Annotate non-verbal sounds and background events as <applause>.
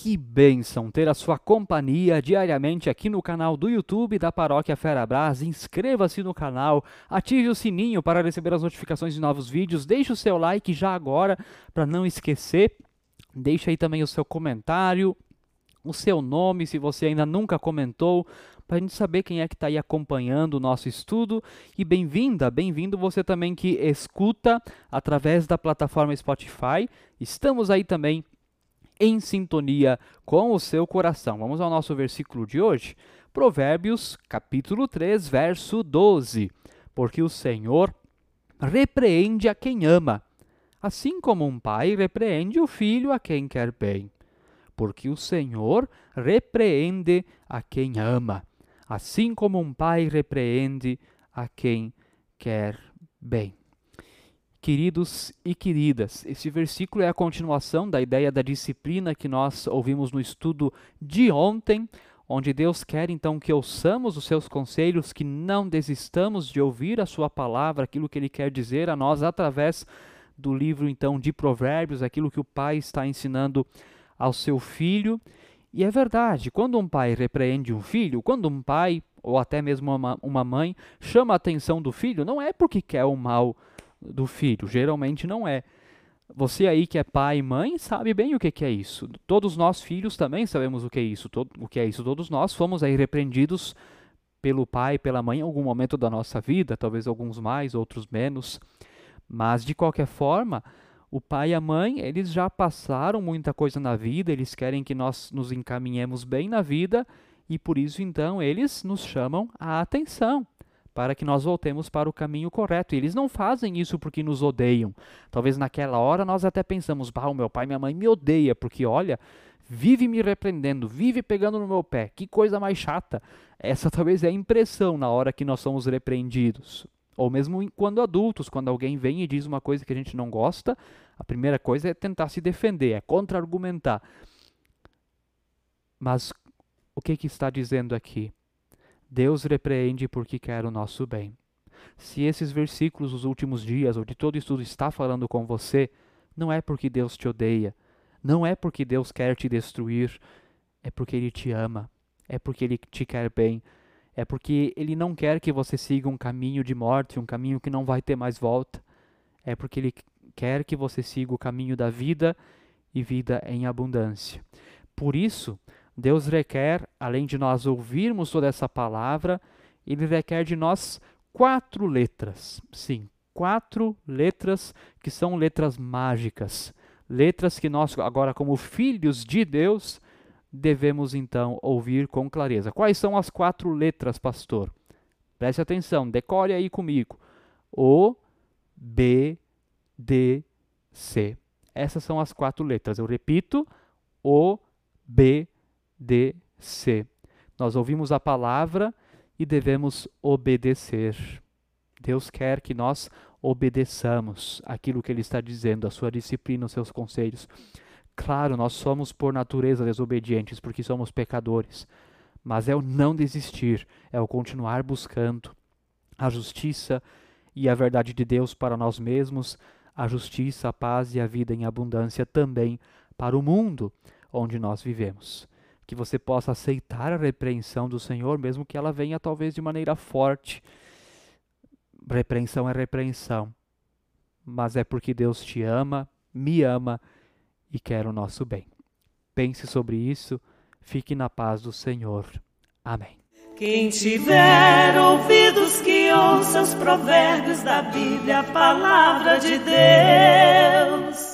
Que bênção ter a sua companhia diariamente aqui no canal do YouTube da Paróquia Ferabras. Inscreva-se no canal, ative o sininho para receber as notificações de novos vídeos, deixe o seu like já agora para não esquecer. Deixe aí também o seu comentário, o seu nome, se você ainda nunca comentou, para a gente saber quem é que está aí acompanhando o nosso estudo. E bem-vinda, bem-vindo você também que escuta através da plataforma Spotify. Estamos aí também em sintonia com o seu coração. Vamos ao nosso versículo de hoje, Provérbios, capítulo 3, verso 12. Porque o Senhor repreende a quem ama, assim como um pai repreende o filho a quem quer bem. Porque o Senhor repreende a quem ama, assim como um pai repreende a quem quer bem. Queridos e queridas, esse versículo é a continuação da ideia da disciplina que nós ouvimos no estudo de ontem, onde Deus quer então que ouçamos os seus conselhos, que não desistamos de ouvir a sua palavra, aquilo que ele quer dizer a nós através do livro então de Provérbios, aquilo que o pai está ensinando ao seu filho. E é verdade, quando um pai repreende um filho, quando um pai ou até mesmo uma, uma mãe chama a atenção do filho, não é porque quer o mal do filho. Geralmente não é. Você aí que é pai e mãe sabe bem o que, que é isso. Todos nós filhos também sabemos o que é isso. O que é isso. Todos nós fomos aí repreendidos pelo pai e pela mãe em algum momento da nossa vida, talvez alguns mais, outros menos. Mas de qualquer forma, o pai e a mãe, eles já passaram muita coisa na vida, eles querem que nós nos encaminhemos bem na vida e por isso então eles nos chamam a atenção para que nós voltemos para o caminho correto. E eles não fazem isso porque nos odeiam. Talvez naquela hora nós até pensamos: "Bah, o meu pai e minha mãe me odeia porque olha, vive me repreendendo, vive pegando no meu pé. Que coisa mais chata". Essa <laughs> talvez é a impressão na hora que nós somos repreendidos. Ou mesmo quando adultos, quando alguém vem e diz uma coisa que a gente não gosta, a primeira coisa é tentar se defender, é contra-argumentar. Mas o que, que está dizendo aqui? Deus repreende porque quer o nosso bem. Se esses versículos dos últimos dias ou de todo estudo está falando com você, não é porque Deus te odeia, não é porque Deus quer te destruir, é porque Ele te ama, é porque Ele te quer bem, é porque Ele não quer que você siga um caminho de morte, um caminho que não vai ter mais volta, é porque Ele quer que você siga o caminho da vida e vida em abundância. Por isso, Deus requer, além de nós ouvirmos toda essa palavra, ele requer de nós quatro letras. Sim, quatro letras que são letras mágicas. Letras que nós, agora, como filhos de Deus, devemos então ouvir com clareza. Quais são as quatro letras, pastor? Preste atenção, decore aí comigo. O, B, D, C. Essas são as quatro letras. Eu repito: O, B, D, de ser. Nós ouvimos a palavra e devemos obedecer. Deus quer que nós obedeçamos aquilo que Ele está dizendo, a sua disciplina, os seus conselhos. Claro, nós somos por natureza desobedientes, porque somos pecadores. Mas é o não desistir, é o continuar buscando a justiça e a verdade de Deus para nós mesmos, a justiça, a paz e a vida em abundância também para o mundo onde nós vivemos que você possa aceitar a repreensão do Senhor, mesmo que ela venha talvez de maneira forte. Repreensão é repreensão, mas é porque Deus te ama, me ama e quer o nosso bem. Pense sobre isso, fique na paz do Senhor. Amém. Quem tiver ouvidos que ouça os provérbios da Bíblia, a palavra de Deus.